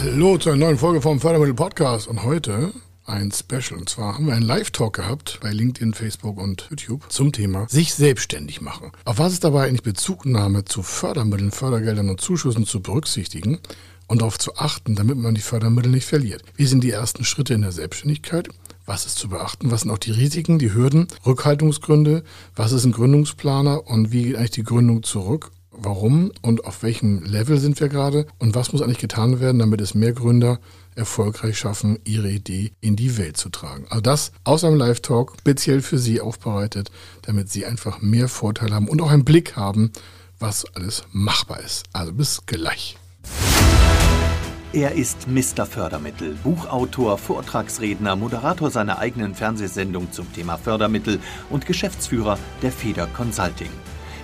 Hallo zu einer neuen Folge vom Fördermittel Podcast und heute ein Special. Und zwar haben wir einen Live-Talk gehabt bei LinkedIn, Facebook und YouTube zum Thema sich selbstständig machen. Auf was ist dabei eigentlich Bezugnahme zu Fördermitteln, Fördergeldern und Zuschüssen zu berücksichtigen und darauf zu achten, damit man die Fördermittel nicht verliert? Wie sind die ersten Schritte in der Selbstständigkeit? Was ist zu beachten? Was sind auch die Risiken, die Hürden, Rückhaltungsgründe? Was ist ein Gründungsplaner und wie geht eigentlich die Gründung zurück? Warum und auf welchem Level sind wir gerade und was muss eigentlich getan werden, damit es mehr Gründer erfolgreich schaffen, ihre Idee in die Welt zu tragen. Also das aus einem Live-Talk speziell für Sie aufbereitet, damit Sie einfach mehr Vorteile haben und auch einen Blick haben, was alles machbar ist. Also bis gleich. Er ist Mr. Fördermittel, Buchautor, Vortragsredner, Moderator seiner eigenen Fernsehsendung zum Thema Fördermittel und Geschäftsführer der Feder Consulting.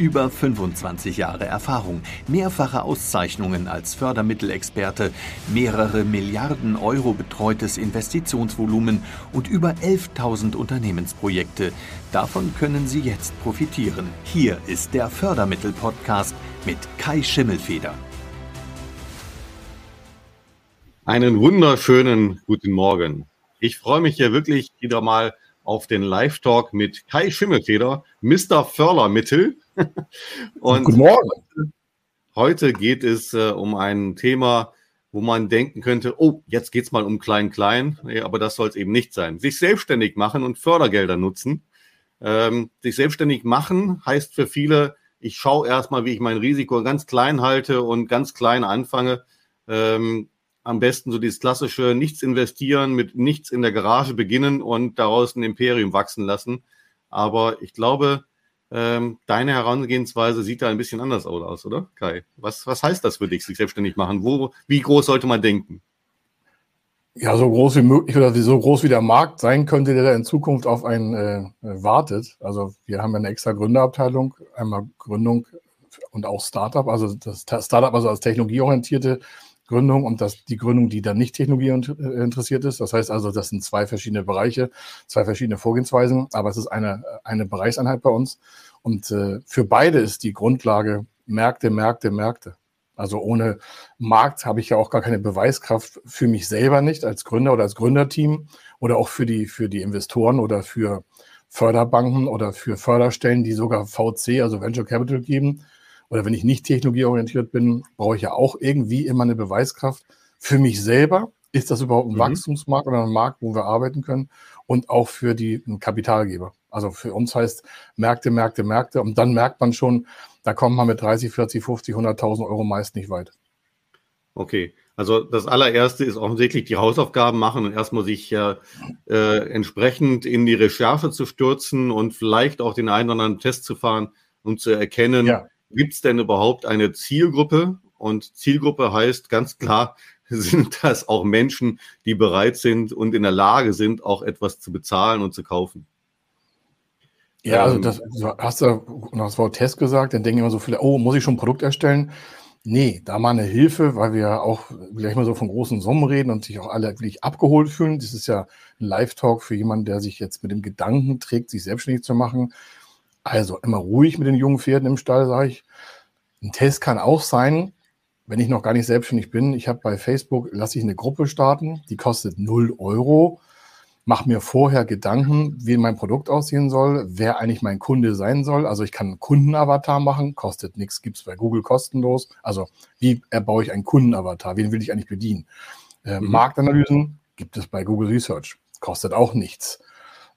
Über 25 Jahre Erfahrung, mehrfache Auszeichnungen als Fördermittelexperte, mehrere Milliarden Euro betreutes Investitionsvolumen und über 11.000 Unternehmensprojekte. Davon können Sie jetzt profitieren. Hier ist der Fördermittel-Podcast mit Kai Schimmelfeder. Einen wunderschönen guten Morgen. Ich freue mich hier wirklich wieder mal auf den Live-Talk mit Kai Schimmelfeder, Mr. Fördermittel. Und Guten Morgen. Heute geht es äh, um ein Thema, wo man denken könnte, oh, jetzt geht es mal um Klein-Klein, nee, aber das soll es eben nicht sein. Sich selbstständig machen und Fördergelder nutzen. Ähm, sich selbstständig machen heißt für viele, ich schaue erstmal, wie ich mein Risiko ganz klein halte und ganz klein anfange. Ähm, am besten so dieses klassische Nichts investieren, mit nichts in der Garage beginnen und daraus ein Imperium wachsen lassen. Aber ich glaube, deine Herangehensweise sieht da ein bisschen anders aus, oder Kai? Was, was heißt das für dich, sich selbstständig machen? Wo, wie groß sollte man denken? Ja, so groß wie möglich oder so groß wie der Markt sein könnte, der da in Zukunft auf einen äh, wartet. Also wir haben ja eine extra Gründerabteilung, einmal Gründung und auch Startup, also das Startup also als technologieorientierte Gründung und das, die Gründung, die dann nicht Technologie äh, interessiert ist. Das heißt also, das sind zwei verschiedene Bereiche, zwei verschiedene Vorgehensweisen, aber es ist eine, eine Bereichseinheit bei uns. Und äh, für beide ist die Grundlage Märkte, Märkte, Märkte. Also ohne Markt habe ich ja auch gar keine Beweiskraft für mich selber nicht als Gründer oder als Gründerteam oder auch für die, für die Investoren oder für Förderbanken oder für Förderstellen, die sogar VC, also Venture Capital geben oder wenn ich nicht technologieorientiert bin, brauche ich ja auch irgendwie immer eine Beweiskraft für mich selber. Ist das überhaupt ein mhm. Wachstumsmarkt oder ein Markt, wo wir arbeiten können? Und auch für die Kapitalgeber. Also für uns heißt Märkte, Märkte, Märkte. Und dann merkt man schon, da kommt man mit 30, 40, 50, 100.000 Euro meist nicht weit. Okay, also das allererste ist offensichtlich die Hausaufgaben machen und erstmal sich äh, äh, entsprechend in die Recherche zu stürzen und vielleicht auch den einen oder anderen Test zu fahren, um zu erkennen, ja. Gibt es denn überhaupt eine Zielgruppe? Und Zielgruppe heißt ganz klar, sind das auch Menschen, die bereit sind und in der Lage sind, auch etwas zu bezahlen und zu kaufen. Ja, also ähm, das also hast du das Wort Test gesagt, dann denken immer so viele, oh, muss ich schon ein Produkt erstellen? Nee, da mal eine Hilfe, weil wir ja auch gleich mal so von großen Summen reden und sich auch alle wirklich abgeholt fühlen. Das ist ja ein Live-Talk für jemanden, der sich jetzt mit dem Gedanken trägt, sich selbstständig zu machen. Also immer ruhig mit den jungen Pferden im Stall, sage ich. Ein Test kann auch sein, wenn ich noch gar nicht selbstständig bin. Ich habe bei Facebook, lasse ich eine Gruppe starten, die kostet 0 Euro. Mache mir vorher Gedanken, wie mein Produkt aussehen soll, wer eigentlich mein Kunde sein soll. Also ich kann einen Kundenavatar machen, kostet nichts, gibt es bei Google kostenlos. Also wie erbaue ich einen Kundenavatar, wen will ich eigentlich bedienen? Äh, mhm. Marktanalysen gibt es bei Google Research, kostet auch nichts.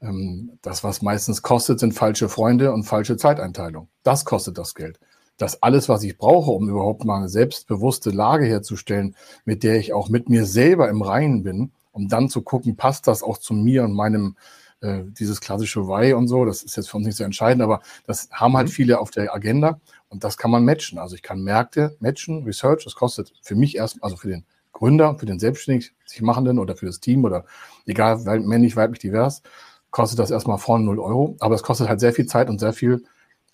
Ähm, das, was meistens kostet, sind falsche Freunde und falsche Zeiteinteilung. Das kostet das Geld. Das alles, was ich brauche, um überhaupt mal eine selbstbewusste Lage herzustellen, mit der ich auch mit mir selber im Reinen bin, um dann zu gucken, passt das auch zu mir und meinem, äh, dieses klassische Why und so, das ist jetzt für uns nicht so entscheidend, aber das haben halt mhm. viele auf der Agenda und das kann man matchen. Also ich kann Märkte matchen, Research, das kostet für mich erst, also für den Gründer, für den selbstständig sich machenden oder für das Team oder egal, männlich, weiblich, divers, kostet das erstmal vorne 0 Euro, aber es kostet halt sehr viel Zeit und sehr viel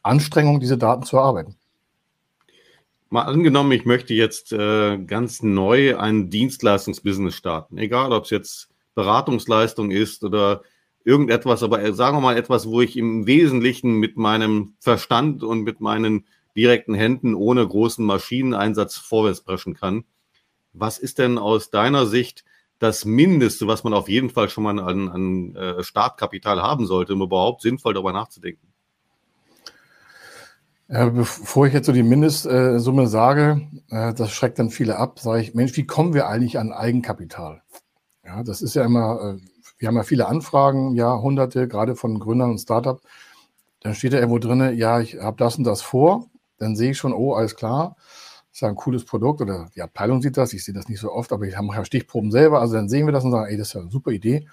Anstrengung, diese Daten zu erarbeiten. Mal angenommen, ich möchte jetzt äh, ganz neu ein Dienstleistungsbusiness starten. Egal, ob es jetzt Beratungsleistung ist oder irgendetwas, aber äh, sagen wir mal etwas, wo ich im Wesentlichen mit meinem Verstand und mit meinen direkten Händen ohne großen Maschineneinsatz vorwärts preschen kann. Was ist denn aus deiner Sicht das Mindeste, was man auf jeden Fall schon mal an, an äh, Startkapital haben sollte, um überhaupt sinnvoll darüber nachzudenken? Bevor ich jetzt so die Mindestsumme sage, äh, das schreckt dann viele ab, sage ich, Mensch, wie kommen wir eigentlich an Eigenkapital? Ja, das ist ja immer, äh, wir haben ja viele Anfragen, ja, hunderte, gerade von Gründern und Startup. Dann steht da irgendwo drin, ja, ich habe das und das vor. Dann sehe ich schon, oh, alles klar ist ja ein cooles Produkt oder die Abteilung sieht das. Ich sehe das nicht so oft, aber ich mache ja Stichproben selber. Also dann sehen wir das und sagen, ey, das ist ja eine super Idee.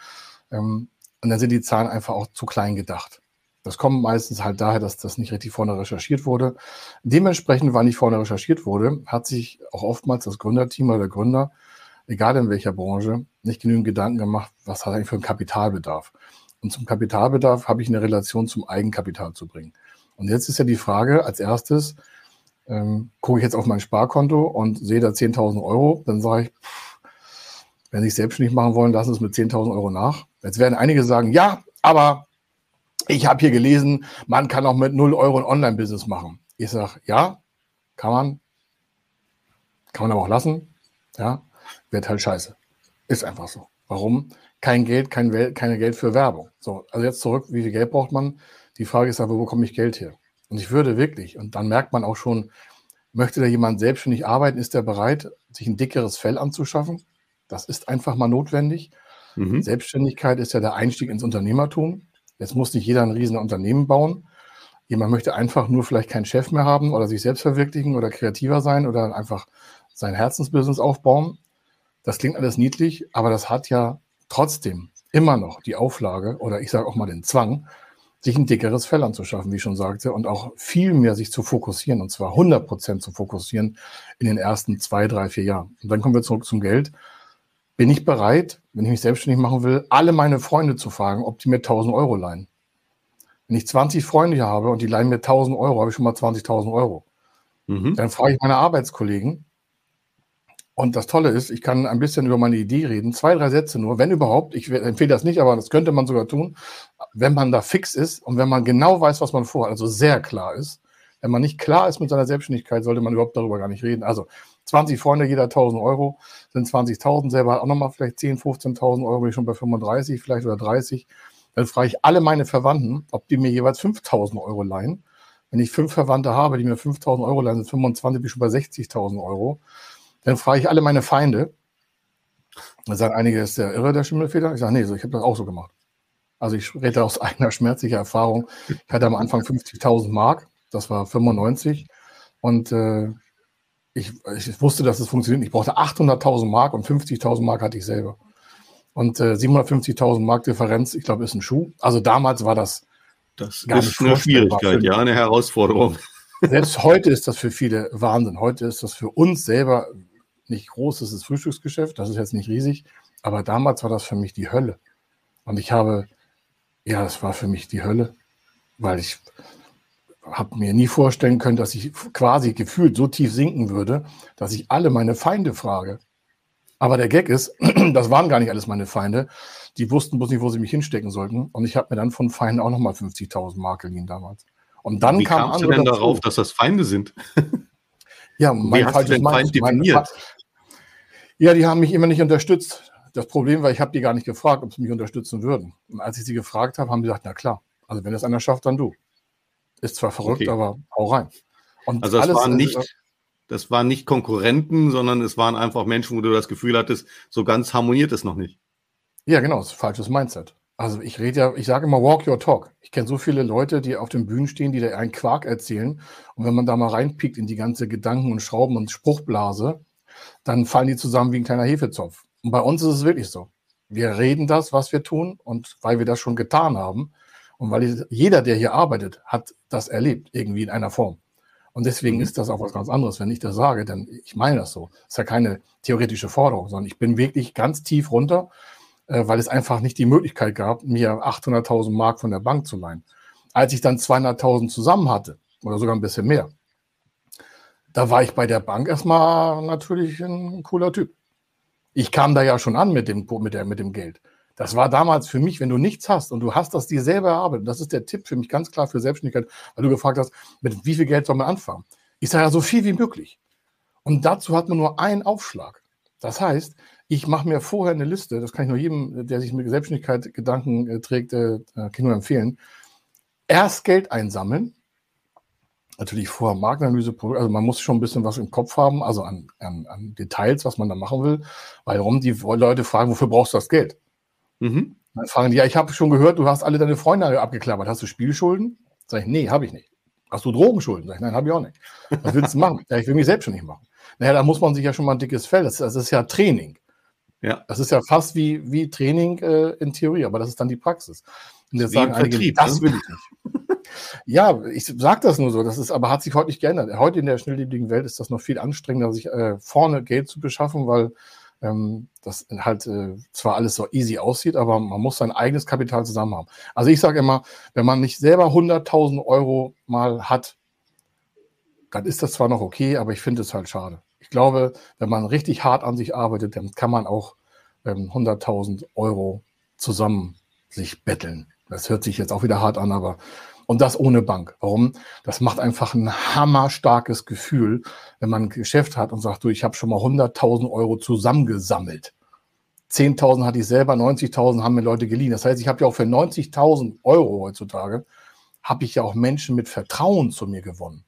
Ähm, und dann sind die Zahlen einfach auch zu klein gedacht. Das kommt meistens halt daher, dass das nicht richtig vorne recherchiert wurde. Dementsprechend, weil nicht vorne recherchiert wurde, hat sich auch oftmals das Gründerteam oder der Gründer, egal in welcher Branche, nicht genügend Gedanken gemacht, was hat eigentlich für einen Kapitalbedarf. Und zum Kapitalbedarf habe ich eine Relation zum Eigenkapital zu bringen. Und jetzt ist ja die Frage als erstes, ähm, gucke ich jetzt auf mein Sparkonto und sehe da 10.000 Euro, dann sage ich, pff, wenn Sie es selbstständig machen wollen, lassen Sie es mit 10.000 Euro nach. Jetzt werden einige sagen, ja, aber ich habe hier gelesen, man kann auch mit 0 Euro ein Online-Business machen. Ich sage, ja, kann man. Kann man aber auch lassen. Ja, wird halt scheiße. Ist einfach so. Warum? Kein Geld, kein Wel keine Geld für Werbung. So, also jetzt zurück, wie viel Geld braucht man? Die Frage ist aber, wo bekomme ich Geld her? Und ich würde wirklich, und dann merkt man auch schon, möchte da jemand selbstständig arbeiten, ist er bereit, sich ein dickeres Fell anzuschaffen? Das ist einfach mal notwendig. Mhm. Selbstständigkeit ist ja der Einstieg ins Unternehmertum. Jetzt muss nicht jeder ein riesen Unternehmen bauen. Jemand möchte einfach nur vielleicht keinen Chef mehr haben oder sich selbst verwirklichen oder kreativer sein oder einfach sein Herzensbusiness aufbauen. Das klingt alles niedlich, aber das hat ja trotzdem immer noch die Auflage oder ich sage auch mal den Zwang, sich ein dickeres Fell anzuschaffen, wie ich schon sagte, und auch viel mehr sich zu fokussieren, und zwar 100 Prozent zu fokussieren in den ersten zwei, drei, vier Jahren. Und dann kommen wir zurück zum Geld. Bin ich bereit, wenn ich mich selbstständig machen will, alle meine Freunde zu fragen, ob die mir 1000 Euro leihen? Wenn ich 20 Freunde habe und die leihen mir 1000 Euro, habe ich schon mal 20.000 Euro. Mhm. Dann frage ich meine Arbeitskollegen, und das Tolle ist, ich kann ein bisschen über meine Idee reden, zwei, drei Sätze nur, wenn überhaupt. Ich empfehle das nicht, aber das könnte man sogar tun, wenn man da fix ist und wenn man genau weiß, was man vorhat, also sehr klar ist. Wenn man nicht klar ist mit seiner Selbstständigkeit, sollte man überhaupt darüber gar nicht reden. Also 20 Freunde, jeder 1000 Euro, sind 20.000, selber auch nochmal vielleicht 10, 15.000 Euro, bin ich schon bei 35 vielleicht oder 30. Dann frage ich alle meine Verwandten, ob die mir jeweils 5.000 Euro leihen. Wenn ich fünf Verwandte habe, die mir 5.000 Euro leihen, sind 25, bin ich schon bei 60.000 Euro. Dann frage ich alle meine Feinde. Dann sagen einige, ist der irre, der Schimmelfeder? Ich sage, nee, so, ich habe das auch so gemacht. Also ich rede aus eigener schmerzlicher Erfahrung. Ich hatte am Anfang 50.000 Mark, das war 95. Und äh, ich, ich, wusste, dass es funktioniert. Ich brauchte 800.000 Mark und 50.000 Mark hatte ich selber. Und äh, 750.000 Mark Differenz, ich glaube, ist ein Schuh. Also damals war das. Das ist eine Schwierigkeit, ja, eine Herausforderung. Selbst heute ist das für viele Wahnsinn. Heute ist das für uns selber nicht groß, das ist Frühstücksgeschäft, das ist jetzt nicht riesig, aber damals war das für mich die Hölle. Und ich habe, ja, das war für mich die Hölle, weil ich habe mir nie vorstellen können, dass ich quasi gefühlt so tief sinken würde, dass ich alle meine Feinde frage. Aber der Gag ist, das waren gar nicht alles meine Feinde. Die wussten bloß nicht, wo sie mich hinstecken sollten. Und ich habe mir dann von Feinden auch nochmal 50.000 Mark geliehen damals. Und dann Wie kam kamst du denn dazu. darauf, dass das Feinde sind? ja, mein Wie den Feind definiert? Ja, die haben mich immer nicht unterstützt. Das Problem war, ich habe die gar nicht gefragt, ob sie mich unterstützen würden. Und als ich sie gefragt habe, haben sie gesagt, na klar, also wenn es einer schafft, dann du. Ist zwar verrückt, okay. aber hau rein. Und also das waren nicht, das waren nicht Konkurrenten, sondern es waren einfach Menschen, wo du das Gefühl hattest, so ganz harmoniert es noch nicht. Ja, genau, das ist ein falsches Mindset. Also ich rede ja, ich sage immer walk your talk. Ich kenne so viele Leute, die auf den Bühnen stehen, die da einen Quark erzählen. Und wenn man da mal reinpiekt in die ganze Gedanken und Schrauben und Spruchblase, dann fallen die zusammen wie ein kleiner Hefezopf. Und bei uns ist es wirklich so. Wir reden das, was wir tun, und weil wir das schon getan haben und weil jeder, der hier arbeitet, hat das erlebt, irgendwie in einer Form. Und deswegen mhm. ist das auch was ganz anderes, wenn ich das sage, denn ich meine das so. Das ist ja keine theoretische Forderung, sondern ich bin wirklich ganz tief runter, äh, weil es einfach nicht die Möglichkeit gab, mir 800.000 Mark von der Bank zu leihen. Als ich dann 200.000 zusammen hatte, oder sogar ein bisschen mehr, Da war ich bei der Bank erstmal natürlich ein cooler Typ. Ich kam da ja schon an mit dem, mit, der, mit dem Geld. Das war damals für mich, wenn du nichts hast und du hast das dir selber erarbeitet, das ist der Tipp für mich ganz klar für Selbstständigkeit, weil du gefragt hast, mit wie viel Geld soll man anfangen? Ich sage ja so viel wie möglich. Und dazu hat man nur einen Aufschlag. Das heißt, ich mache mir vorher eine Liste, das kann ich nur jedem, der sich mit Selbstständigkeit Gedanken äh, trägt, äh, kann ich nur empfehlen. Erst Geld einsammeln, natürlich vorher Marktanalyse, also man muss schon ein bisschen was im Kopf haben, also an, an, an Details, was man da machen will, weil warum die Leute fragen, wofür brauchst du das Geld? Mhm. Dann fragen die, ja, ich habe schon gehört, du hast alle deine Freunde abgeklappert. Hast du Spielschulden? Sag ich, nee, habe ich nicht. Hast du Drogenschulden? Sag ich, nein, habe ich auch nicht. Was willst du machen? Ja, ich will mich selbst schon nicht machen. Naja, da muss man sich ja schon mal ein dickes Fell. Das, das ist ja Training. Ja. Das ist ja fast wie, wie Training äh, in Theorie, aber das ist dann die Praxis. Und jetzt sagen einige, Vertrieb, das ne? will ich nicht. ja, ich sage das nur so, das ist, aber hat sich heute nicht geändert. Heute in der schnelllebigen Welt ist das noch viel anstrengender, sich äh, vorne Geld zu beschaffen, weil ähm, das halt äh, zwar alles so easy aussieht, aber man muss sein eigenes Kapital zusammen haben. Also ich sage immer, wenn man nicht selber 100.000 Euro mal hat, dann ist das zwar noch okay, aber ich finde es halt schade. Ich glaube, wenn man richtig hart an sich arbeitet, dann kann man auch ähm, 100.000 Euro zusammen sich betteln. Das hört sich jetzt auch wieder hart an, aber und das ohne Bank. Warum? Das macht einfach ein hammerstarkes Gefühl, wenn man ein Geschäft hat und sagt, du, ich habe schon mal 100.000 Euro zusammengesammelt. 10.000 hatte ich selber, 90.000 haben mir Leute geliehen. Das heißt, ich habe ja auch für 90.000 Euro heutzutage, habe ich ja auch Menschen mit Vertrauen zu mir gewonnen.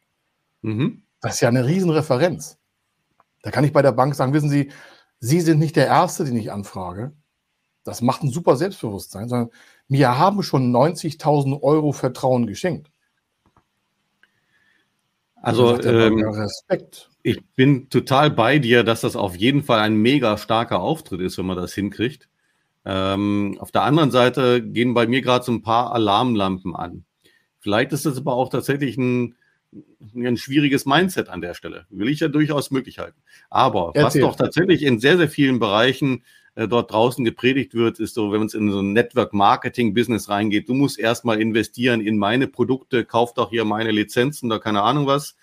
Mhm. Das ist ja eine Riesenreferenz. Da kann ich bei der Bank sagen, wissen Sie, Sie sind nicht der Erste, den ich anfrage. Das macht ein super Selbstbewusstsein, sondern mir haben schon 90.000 Euro Vertrauen geschenkt. Also ähm, Respekt. Ich bin total bei dir, dass das auf jeden Fall ein mega starker Auftritt ist, wenn man das hinkriegt. Ähm, auf der anderen Seite gehen bei mir gerade so ein paar Alarmlampen an. Vielleicht ist das aber auch tatsächlich ein, ein schwieriges Mindset an der Stelle. Will ich ja durchaus möglich halten. Aber Erzähl. was doch tatsächlich in sehr, sehr vielen Bereichen äh, dort draußen gepredigt wird, ist so, wenn man in so ein Network-Marketing-Business reingeht, du musst erstmal investieren in meine Produkte, kauf doch hier meine Lizenzen oder keine Ahnung was.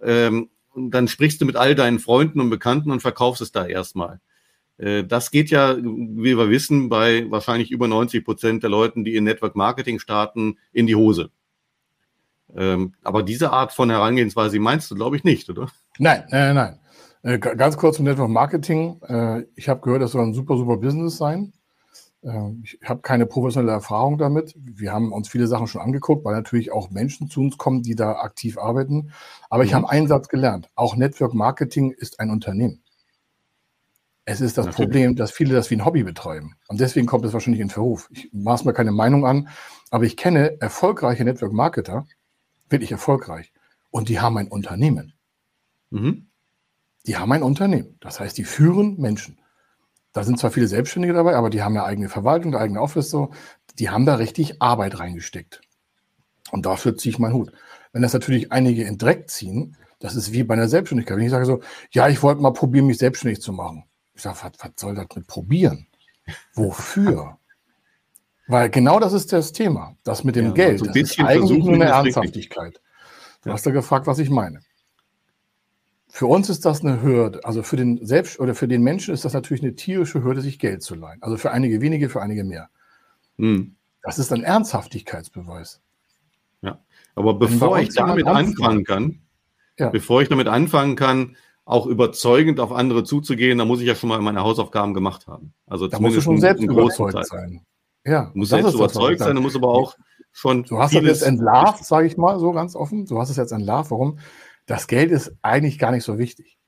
Ähm, und dann sprichst du mit all deinen Freunden und Bekannten und verkaufst es da erstmal. Äh, das geht ja, wie wir wissen, bei wahrscheinlich über 90 Prozent der Leuten, die in Network Marketing starten, in die Hose. Ähm, aber diese Art von Herangehensweise meinst du, glaube ich, nicht, oder? Nein, nein, nein. Äh, ganz kurz zum Network Marketing. Äh, ich habe gehört, das soll ein super, super Business sein. Äh, ich habe keine professionelle Erfahrung damit. Wir haben uns viele Sachen schon angeguckt, weil natürlich auch Menschen zu uns kommen, die da aktiv arbeiten. Aber ich mhm. habe einen Satz gelernt. Auch Network Marketing ist ein Unternehmen. Es ist das natürlich. Problem, dass viele das wie ein Hobby betreiben. Und deswegen kommt es wahrscheinlich in Verruf. Ich maß mir keine Meinung an, aber ich kenne erfolgreiche Network Marketer, wirklich erfolgreich. Und die haben ein Unternehmen. Mhm. Die haben ein Unternehmen. Das heißt, die führen Menschen. Da sind zwar viele Selbstständige dabei, aber die haben ja eigene Verwaltung, eigene Office so. Die haben da richtig Arbeit reingesteckt. Und dafür ziehe ich meinen Hut. Wenn das natürlich einige in Dreck ziehen, das ist wie bei einer Selbstständigkeit. Wenn ich sage so, ja, ich wollte mal probieren, mich selbstständig zu machen. Ich sage, was, was soll das mit probieren? Wofür? Weil genau das ist das Thema. Das mit dem ja, Geld. So das ist eigentlich nur eine Ernsthaftigkeit. Du ja. hast ja gefragt, was ich meine. Für uns ist das eine Hürde. Also für den Selbst oder für den Menschen ist das natürlich eine tierische Hürde, sich Geld zu leihen. Also für einige wenige, für einige mehr. Hm. Das ist ein Ernsthaftigkeitsbeweis. Ja, aber bevor ich damit anfangen kann, ja. bevor ich damit anfangen kann, auch überzeugend auf andere zuzugehen, da muss ich ja schon mal meine Hausaufgaben gemacht haben. Also da musst du schon selbst überzeugt sein. Ja, du musst selbst überzeugt sein, du musst aber auch schon. Du hast das jetzt entlarvt, sage ich mal so ganz offen. Du hast es jetzt entlarvt. Warum? Das Geld ist eigentlich gar nicht so wichtig.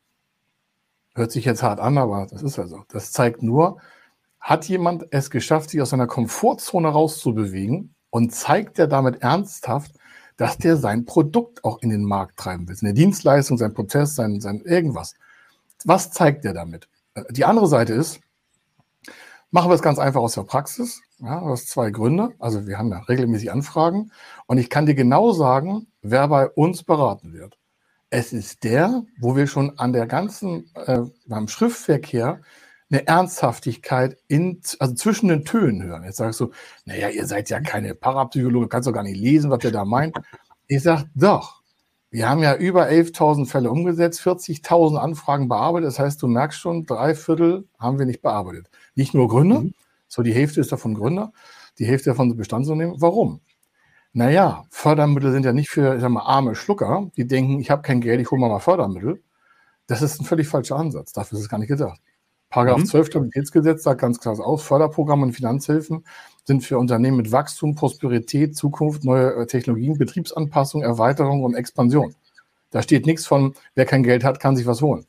Hört sich jetzt hart an, aber das ist ja so. Das zeigt nur, hat jemand es geschafft, sich aus seiner Komfortzone rauszubewegen und zeigt er damit ernsthaft, dass der sein Produkt auch in den Markt treiben will. Seine Dienstleistung, sein Prozess, sein, sein irgendwas. Was zeigt er damit? Die andere Seite ist, machen wir es ganz einfach aus der Praxis. Ja, aus zwei Gründe. Also wir haben ja regelmäßig Anfragen und ich kann dir genau sagen, wer bei uns beraten wird. Es ist der, wo wir schon an der ganzen, äh, beim Schriftverkehr eine Ernsthaftigkeit in, also zwischen den Tönen hören. Jetzt sagst du, naja, ihr seid ja keine Parapsychologe, kannst doch gar nicht lesen, was ihr da meint. Ich sage, doch. Wir haben ja über 11.000 Fälle umgesetzt, 40.000 Anfragen bearbeitet. Das heißt, du merkst schon, drei Viertel haben wir nicht bearbeitet. Nicht nur Gründer, mhm. so die Hälfte ist davon Gründer, die Hälfte davon sind Bestandsunternehmen. Warum? Naja, Fördermittel sind ja nicht für ich sag mal, arme Schlucker, die denken, ich habe kein Geld, ich hole mal, mal Fördermittel. Das ist ein völlig falscher Ansatz. Dafür ist es gar nicht gedacht. Paragraph mhm. 12 Stabilitätsgesetz sagt ganz klar aus, Förderprogramme und Finanzhilfen sind für Unternehmen mit Wachstum, Prosperität, Zukunft, neue äh, Technologien, Betriebsanpassung, Erweiterung und Expansion. Da steht nichts von, wer kein Geld hat, kann sich was holen.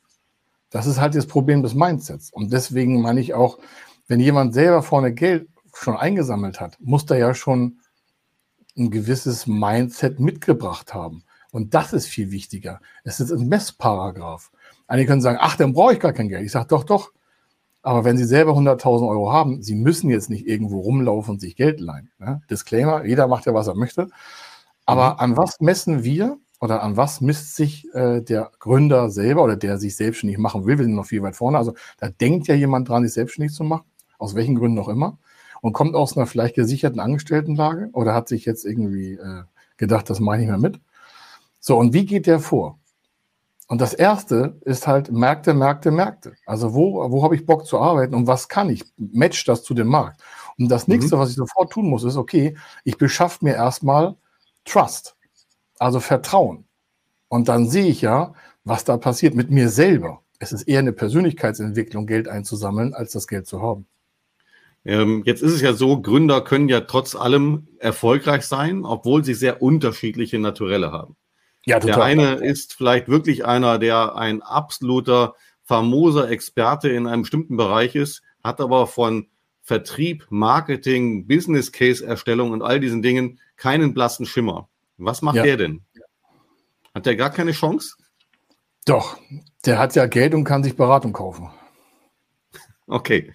Das ist halt das Problem des Mindsets. Und deswegen meine ich auch, wenn jemand selber vorne Geld schon eingesammelt hat, muss der ja schon ein gewisses Mindset mitgebracht haben. Und das ist viel wichtiger. Es ist ein Messparagraph. Einige können sagen, ach, dann brauche ich gar kein Geld. Ich sage, doch, doch, aber wenn Sie selber 100.000 Euro haben, Sie müssen jetzt nicht irgendwo rumlaufen und sich Geld leihen. Ne? Disclaimer, jeder macht ja, was er möchte. Aber mhm. an was messen wir oder an was misst sich äh, der Gründer selber oder der sich selbstständig machen will? Wir sind noch viel weit vorne. Also da denkt ja jemand dran, sich selbstständig zu machen, aus welchen Gründen auch immer, und kommt aus einer vielleicht gesicherten Angestelltenlage oder hat sich jetzt irgendwie äh, gedacht, das mache ich nicht mehr mit. So, und wie geht der vor? Und das erste ist halt Märkte, Märkte, Märkte. Also wo, wo habe ich Bock zu arbeiten und was kann ich? Match das zu dem Markt. Und das nächste, mhm. was ich sofort tun muss, ist, okay, ich beschaffe mir erstmal Trust, also Vertrauen. Und dann sehe ich ja, was da passiert mit mir selber. Es ist eher eine Persönlichkeitsentwicklung, Geld einzusammeln, als das Geld zu haben. Ähm, jetzt ist es ja so, Gründer können ja trotz allem erfolgreich sein, obwohl sie sehr unterschiedliche Naturelle haben. Ja, total. Der eine ist vielleicht wirklich einer, der ein absoluter famoser Experte in einem bestimmten Bereich ist, hat aber von Vertrieb, Marketing, Business Case Erstellung und all diesen Dingen keinen blassen Schimmer. Was macht ja. der denn? Hat der gar keine Chance? Doch, der hat ja Geld und kann sich Beratung kaufen. Okay.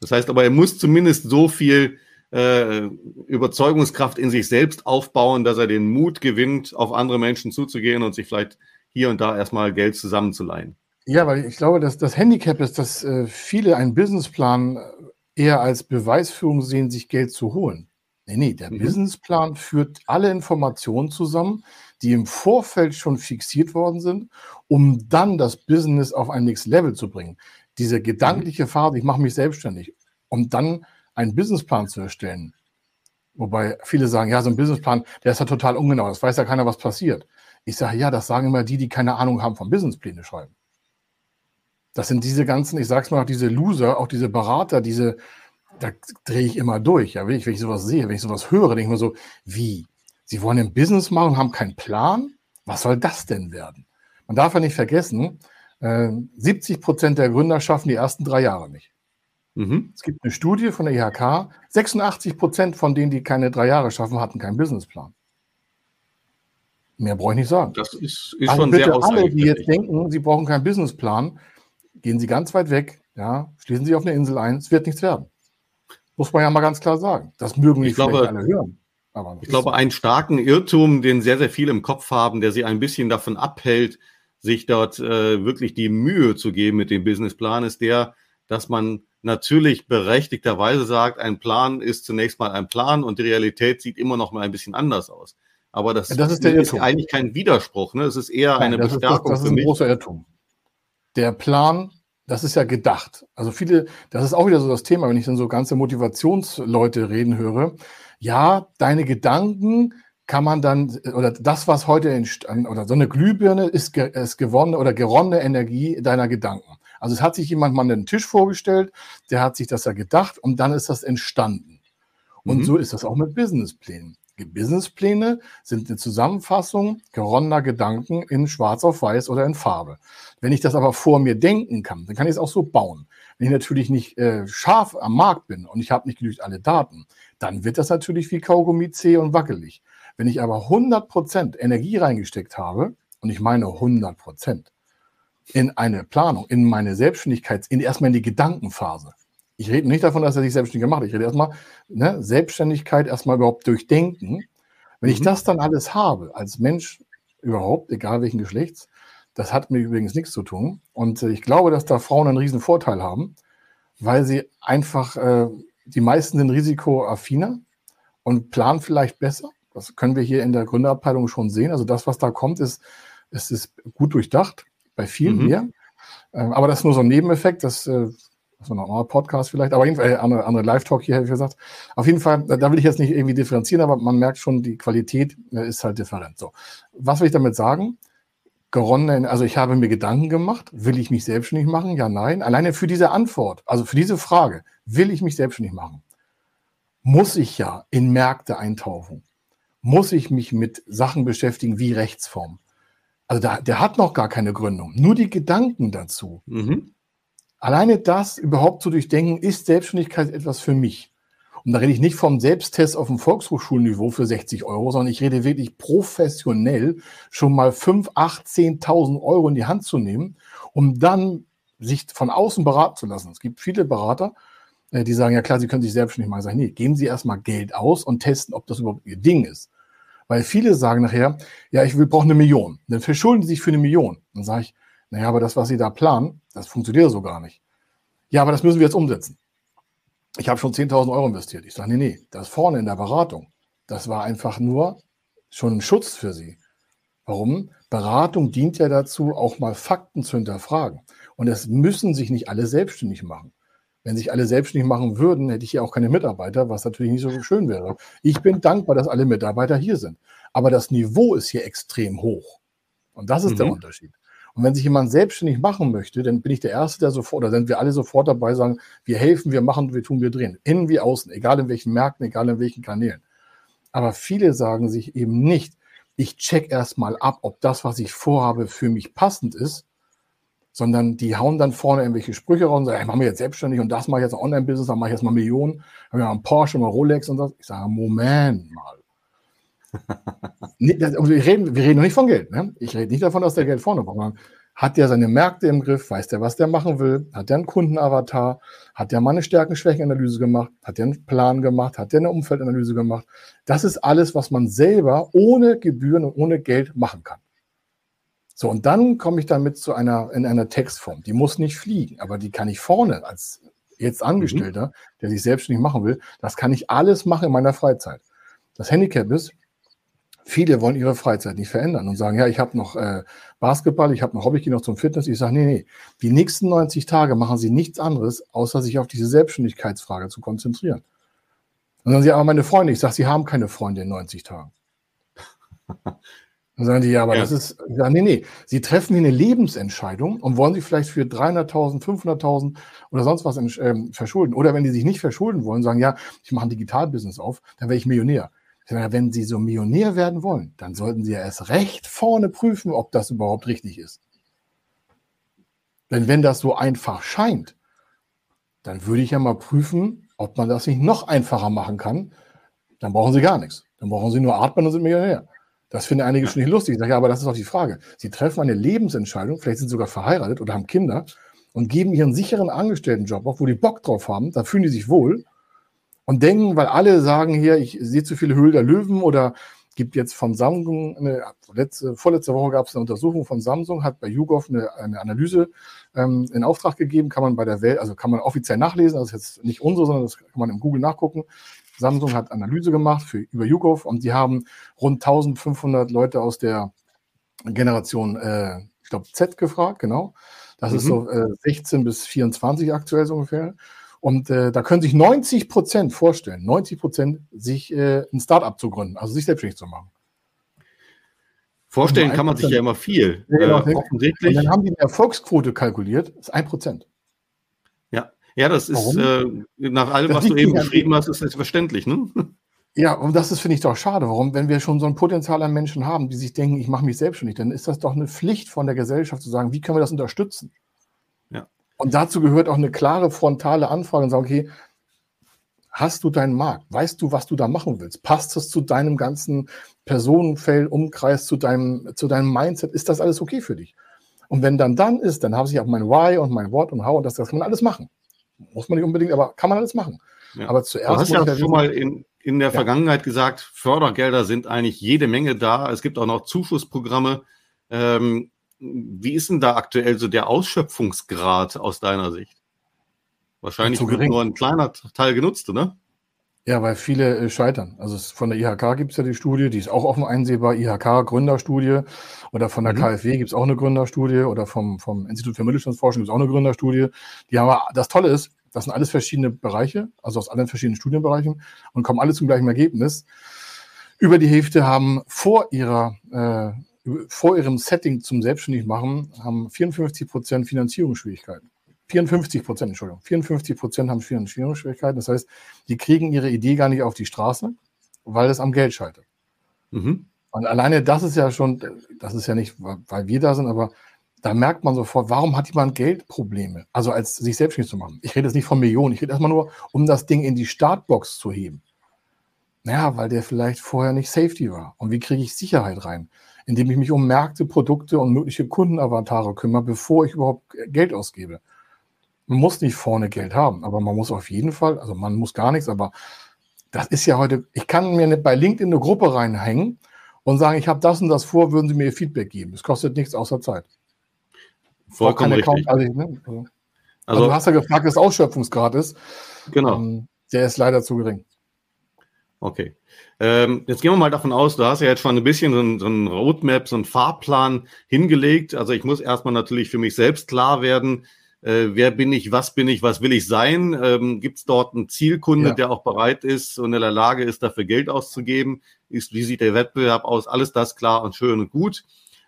Das heißt aber, er muss zumindest so viel äh, Überzeugungskraft in sich selbst aufbauen, dass er den Mut gewinnt, auf andere Menschen zuzugehen und sich vielleicht hier und da erstmal Geld zusammenzuleihen. Ja, weil ich glaube, dass das Handicap ist, dass äh, viele einen Businessplan eher als Beweisführung sehen, sich Geld zu holen. Nee, nee, der mhm. Businessplan führt alle Informationen zusammen, die im Vorfeld schon fixiert worden sind, um dann das Business auf ein nächstes Level zu bringen. Diese gedankliche. Phase, ich mache mich selbstständig, um dann einen Businessplan zu erstellen. Wobei viele sagen, ja, so ein Businessplan, der ist ja total ungenau, das weiß ja keiner, was passiert. Ich sage, ja, das sagen immer die, die keine Ahnung haben vom Businesspläne schreiben. Das sind diese ganzen, ich sag's mal, diese Loser, auch diese Berater, diese, da drehe ich immer durch. Ja, wenn ich, wenn ich sowas sehe, wenn ich sowas höre, denke ich mir so, wie? Sie wollen ein Business machen haben keinen Plan? Was soll das denn werden? Man darf ja nicht vergessen, äh, 70 Prozent der Gründer schaffen die ersten drei Jahre nicht. Mhm. Es gibt eine Studie von der IHK, 86 Prozent von denen, die keine drei Jahre schaffen, hatten keinen Businessplan. Mehr brauche ich nicht sagen. Das ist, ist also schon bitte sehr alle, die jetzt denken, sie brauchen keinen Businessplan, gehen Sie ganz weit weg, ja, schließen Sie auf eine Insel ein, es wird nichts werden. Muss man ja mal ganz klar sagen. Das mögen nicht alle hören. ich glaube, so. einen starken Irrtum, den sehr, sehr viele im Kopf haben, der sie ein bisschen davon abhält, sich dort äh, wirklich die Mühe zu geben mit dem Businessplan, ist der, dass man natürlich berechtigterweise sagt, ein Plan ist zunächst mal ein Plan und die Realität sieht immer noch mal ein bisschen anders aus. Aber das, das ist, ist eigentlich kein Widerspruch. Ne? Es ist eher Nein, eine das Bestärkung. Ist, das, das ist ein großer Irrtum. Der Plan, das ist ja gedacht. Also viele, das ist auch wieder so das Thema, wenn ich dann so ganze Motivationsleute reden höre. Ja, deine Gedanken kann man dann, oder das, was heute entstand, oder so eine Glühbirne ist, ist gewonnene oder geronnene Energie deiner Gedanken. Also es hat sich jemand mal einen Tisch vorgestellt, der hat sich das ja gedacht und dann ist das entstanden. Und mhm. so ist das auch mit Businessplänen. Businesspläne sind eine Zusammenfassung geronnener Gedanken in Schwarz auf Weiß oder in Farbe. Wenn ich das aber vor mir denken kann, dann kann ich es auch so bauen. Wenn ich natürlich nicht äh, scharf am Markt bin und ich habe nicht genügend alle Daten, dann wird das natürlich wie Kaugummi zäh und wackelig. Wenn ich aber 100% Energie reingesteckt habe, und ich meine 100%, in eine Planung, in meine Selbstständigkeit, in erstmal in die Gedankenphase. Ich rede nicht davon, dass er sich selbstständig macht. Ich rede erstmal ne, Selbstständigkeit erstmal überhaupt durchdenken. Wenn mhm. ich das dann alles habe, als Mensch überhaupt, egal welchen Geschlechts, das hat mir übrigens nichts zu tun. Und äh, ich glaube, dass da Frauen einen riesen Vorteil haben, weil sie einfach, äh, die meisten sind risikoaffiner und planen vielleicht besser. Das können wir hier in der Gründerabteilung schon sehen. Also das, was da kommt, ist, ist, ist gut durchdacht, bei vielen mhm. mehr. Ähm, aber das ist nur so ein Nebeneffekt, das, äh, das ist ein anderer Podcast vielleicht, aber jedenfalls, äh, andere, andere Live-Talk hier, hätte ich gesagt. Auf jeden Fall, da will ich jetzt nicht irgendwie differenzieren, aber man merkt schon, die Qualität äh, ist halt different. So. Was will ich damit sagen? Geronnen, also ich habe mir Gedanken gemacht, will ich mich selbstständig machen? Ja, nein. Alleine für diese Antwort, also für diese Frage, will ich mich selbstständig machen? Muss ich ja in Märkte eintauchen? Muss ich mich mit Sachen beschäftigen wie Rechtsform? Also da, der hat noch gar keine Gründung. Nur die Gedanken dazu. Mhm. Alleine das überhaupt zu durchdenken, ist Selbstständigkeit etwas für mich? Und da rede ich nicht vom Selbsttest auf dem Volkshochschulniveau für 60 Euro, sondern ich rede wirklich professionell schon mal 5, 8, 10.000 Euro in die Hand zu nehmen, um dann sich von außen beraten zu lassen. Es gibt viele Berater, die sagen, ja klar, sie können sich selbstständig machen. Ich sage, nee, geben Sie erstmal Geld aus und testen, ob das überhaupt Ihr Ding ist. Weil viele sagen nachher, ja, ich will, brauche eine Million. Dann verschulden sie sich für eine Million. Dann sage ich, naja, aber das, was Sie da planen, das funktioniert so gar nicht. Ja, aber das müssen wir jetzt umsetzen. Ich habe schon 10.000 Euro investiert. Ich sage, nee, nee, das vorne in der Beratung, das war einfach nur schon ein Schutz für Sie. Warum? Beratung dient ja dazu, auch mal Fakten zu hinterfragen. Und es müssen sich nicht alle selbstständig machen. Wenn sich alle selbstständig machen würden, hätte ich hier auch keine Mitarbeiter, was natürlich nicht so schön wäre. Ich bin dankbar, dass alle Mitarbeiter hier sind. Aber das Niveau ist hier extrem hoch. Und das ist mhm. der Unterschied. Und wenn sich jemand selbstständig machen möchte, dann bin ich der Erste, der sofort, oder sind wir alle sofort dabei, sagen, wir helfen, wir machen, wir tun, wir drehen. Innen wie außen, egal in welchen Märkten, egal in welchen Kanälen. Aber viele sagen sich eben nicht, ich check erstmal ab, ob das, was ich vorhabe, für mich passend ist, sondern die hauen dann vorne irgendwelche Sprüche raus und sagen, ich mache mich jetzt selbstständig und das mache ich jetzt Online-Business, dann mache ich jetzt mal Millionen, habe ja einen Porsche, mal Rolex und das. Ich sage, Moment mal. wir, reden, wir reden noch nicht von Geld. Ne? Ich rede nicht davon, dass der Geld vorne braucht. Hat der seine Märkte im Griff? Weiß der, was der machen will? Hat der einen Kundenavatar? Hat der mal eine Stärken-Schwächen-Analyse gemacht? Hat der einen Plan gemacht? Hat der eine Umfeldanalyse gemacht? Das ist alles, was man selber ohne Gebühren und ohne Geld machen kann. So, und dann komme ich damit zu einer, in einer Textform. Die muss nicht fliegen, aber die kann ich vorne als jetzt Angestellter, mhm. der sich selbstständig machen will, das kann ich alles machen in meiner Freizeit. Das Handicap ist, viele wollen ihre Freizeit nicht verändern und sagen, ja, ich habe noch äh, Basketball, ich habe noch Hobby, ich gehe noch zum Fitness. Ich sage, nee, nee, die nächsten 90 Tage machen sie nichts anderes, außer sich auf diese Selbstständigkeitsfrage zu konzentrieren. Und dann sagen sie, aber meine Freunde, ich sage, sie haben keine Freunde in 90 Tagen. Dann sagen die, ja, aber ja. das ist, ja, nee, nee. Sie treffen hier eine Lebensentscheidung und wollen sich vielleicht für 300.000, 500.000 oder sonst was ähm, verschulden. Oder wenn die sich nicht verschulden wollen, sagen, ja, ich mache ein Digitalbusiness auf, dann wäre ich Millionär. Ich sage, wenn Sie so Millionär werden wollen, dann sollten Sie ja erst recht vorne prüfen, ob das überhaupt richtig ist. Denn wenn das so einfach scheint, dann würde ich ja mal prüfen, ob man das nicht noch einfacher machen kann. Dann brauchen Sie gar nichts. Dann brauchen Sie nur atmen und sind Millionär. Das finden einige schon nicht lustig. Ich sage, ja, aber das ist doch die Frage. Sie treffen eine Lebensentscheidung, vielleicht sind sie sogar verheiratet oder haben Kinder und geben ihren sicheren Angestelltenjob auf, wo die Bock drauf haben, da fühlen die sich wohl und denken, weil alle sagen hier, ich sehe zu viele Höhle der Löwen oder gibt jetzt von Samsung, eine, letzte, vorletzte Woche gab es eine Untersuchung von Samsung, hat bei YouGov eine, eine Analyse ähm, in Auftrag gegeben, kann man bei der Welt, also kann man offiziell nachlesen, das ist jetzt nicht unsere, sondern das kann man im Google nachgucken. Samsung hat Analyse gemacht für, über YouGov und die haben rund 1500 Leute aus der Generation, äh, ich glaube, Z gefragt, genau. Das mhm. ist so äh, 16 bis 24 aktuell so ungefähr. Und äh, da können sich 90 Prozent vorstellen, 90 Prozent sich äh, ein Startup zu gründen, also sich selbstständig zu machen. Vorstellen kann man sich ja immer viel. Ja, genau. äh, offensichtlich. Und dann haben die eine Erfolgsquote kalkuliert, das ist ein Prozent. Ja, das ist äh, nach allem, das was du eben beschrieben hast, ist selbstverständlich, ne? Ja, und das ist, finde ich, doch schade. Warum, wenn wir schon so ein Potenzial an Menschen haben, die sich denken, ich mache mich selbstständig, dann ist das doch eine Pflicht von der Gesellschaft zu sagen, wie können wir das unterstützen? Ja. Und dazu gehört auch eine klare frontale Anfrage und sagen, okay, hast du deinen Markt? Weißt du, was du da machen willst? Passt das zu deinem ganzen Personenfeld, Umkreis, zu deinem, zu deinem Mindset? Ist das alles okay für dich? Und wenn dann dann ist, dann habe ich auch mein Why und mein What und How und das, das kann man alles machen. Muss man nicht unbedingt, aber kann man alles machen. Ja. Aber zuerst. Du hast ja schon mal in, in der ja. Vergangenheit gesagt, Fördergelder sind eigentlich jede Menge da. Es gibt auch noch Zuschussprogramme. Ähm, wie ist denn da aktuell so der Ausschöpfungsgrad aus deiner Sicht? Wahrscheinlich wird nur ein kleiner Teil genutzt, oder? Ja, weil viele äh, scheitern. Also von der IHK gibt es ja die Studie, die ist auch offen einsehbar, IHK Gründerstudie oder von der mhm. KfW gibt es auch eine Gründerstudie oder vom, vom Institut für Mittelstandsforschung gibt es auch eine Gründerstudie. Die haben das Tolle ist, das sind alles verschiedene Bereiche, also aus allen verschiedenen Studienbereichen und kommen alle zum gleichen Ergebnis. Über die Hälfte haben vor ihrer äh, vor ihrem Setting zum Selbstständigmachen haben 54 Prozent Finanzierungsschwierigkeiten. 54 Prozent, Entschuldigung, 54 Prozent haben Finanzierungsschwierigkeiten. Das heißt, die kriegen ihre Idee gar nicht auf die Straße, weil es am Geld scheitert. Mhm. Und alleine das ist ja schon, das ist ja nicht, weil wir da sind, aber da merkt man sofort, warum hat jemand Geldprobleme? Also als sich selbstständig zu machen. Ich rede jetzt nicht von Millionen, ich rede erstmal nur, um das Ding in die Startbox zu heben. Naja, weil der vielleicht vorher nicht Safety war. Und wie kriege ich Sicherheit rein? Indem ich mich um Märkte, Produkte und mögliche Kundenavatare kümmere, bevor ich überhaupt Geld ausgebe. Man muss nicht vorne Geld haben, aber man muss auf jeden Fall, also man muss gar nichts, aber das ist ja heute, ich kann mir nicht bei LinkedIn eine Gruppe reinhängen und sagen, ich habe das und das vor, würden Sie mir Feedback geben. Es kostet nichts außer Zeit. Vollkommen richtig. Also, ne? also, also, du hast ja gefragt, was Ausschöpfungsgrad ist. Genau. Ähm, der ist leider zu gering. Okay. Ähm, jetzt gehen wir mal davon aus, du hast ja jetzt schon ein bisschen so ein, so ein Roadmap, so einen Fahrplan hingelegt. Also ich muss erstmal natürlich für mich selbst klar werden, äh, wer bin ich, was bin ich, was will ich sein? Ähm, Gibt es dort einen Zielkunde, ja. der auch bereit ist und in der Lage ist, dafür Geld auszugeben? Ist, wie sieht der Wettbewerb aus? Alles das klar und schön und gut.